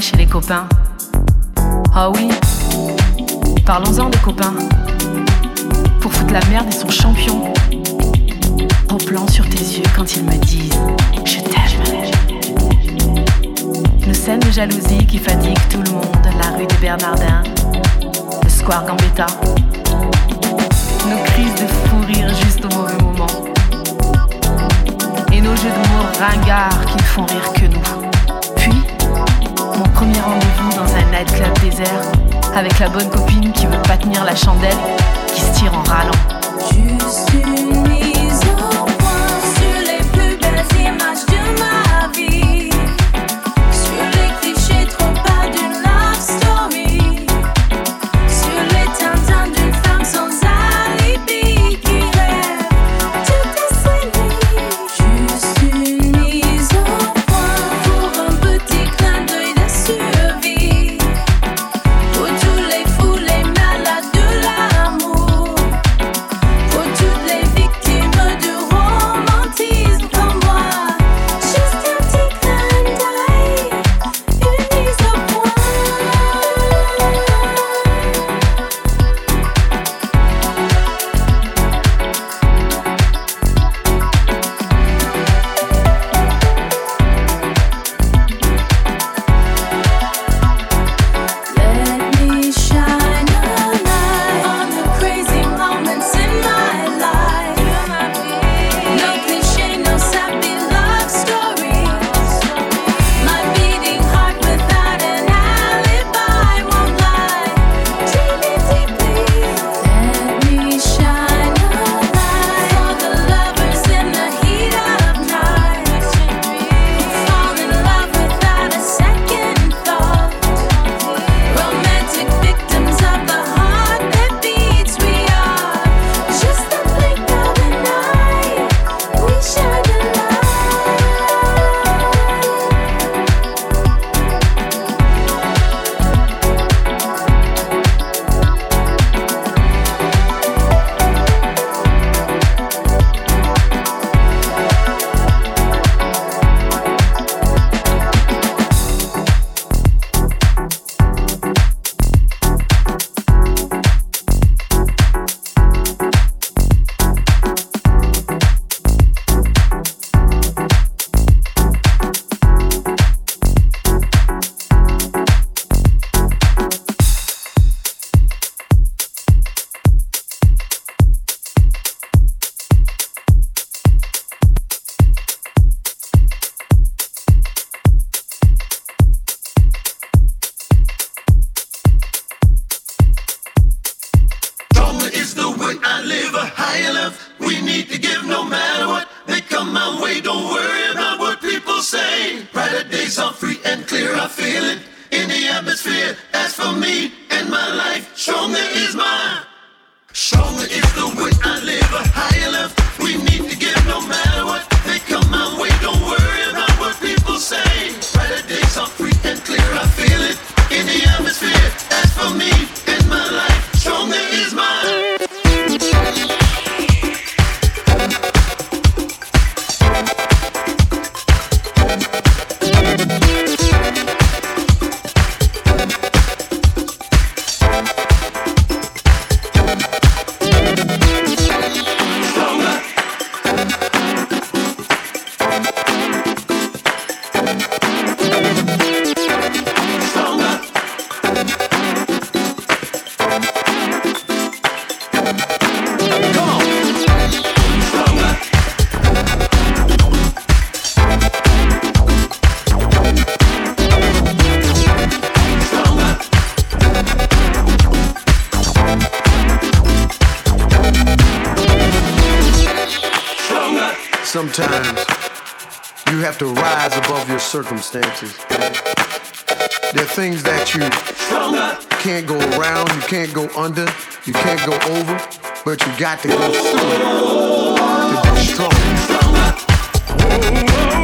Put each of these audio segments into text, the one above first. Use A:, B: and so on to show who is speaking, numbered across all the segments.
A: chez les copains. Ah oui, parlons-en des copains. Pour foutre la merde et son champion. Au plan sur tes yeux quand ils me disent Je t'aime. Nos scènes de jalousie qui fatiguent tout le monde. La rue des Bernardins, le square Gambetta nos crises de fou rire juste au mauvais moment. Et nos jeux de mots ringards qui ne font rire que nous. Premier rendez-vous dans un nightclub désert avec la bonne copine qui veut pas tenir la chandelle, qui se tire en râlant.
B: Circumstances. There are things that you can't go around, you can't go under, you can't go over, but you got to go through it to strong.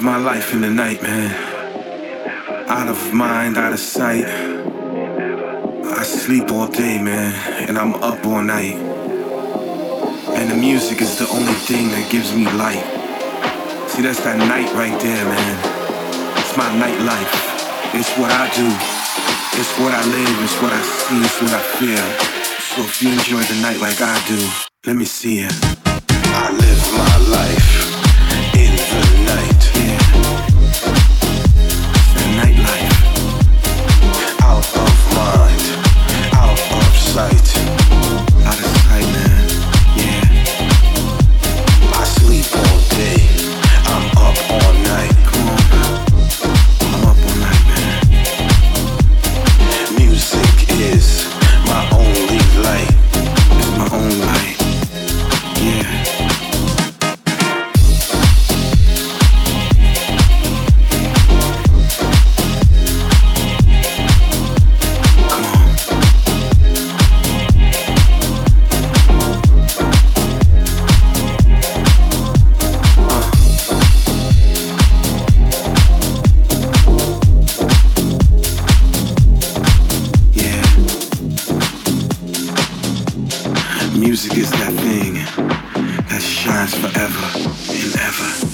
C: Live my life in the night, man. Out of mind, out of sight. I sleep all day, man, and I'm up all night. And the music is the only thing that gives me light. See, that's that night right there, man. It's my nightlife. It's what I do. It's what I live. It's what I see. It's what I feel. So if you enjoy the night like I do, let me see it. I live my life Music is that thing that shines forever and ever.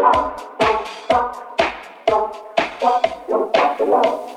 D: Thank you.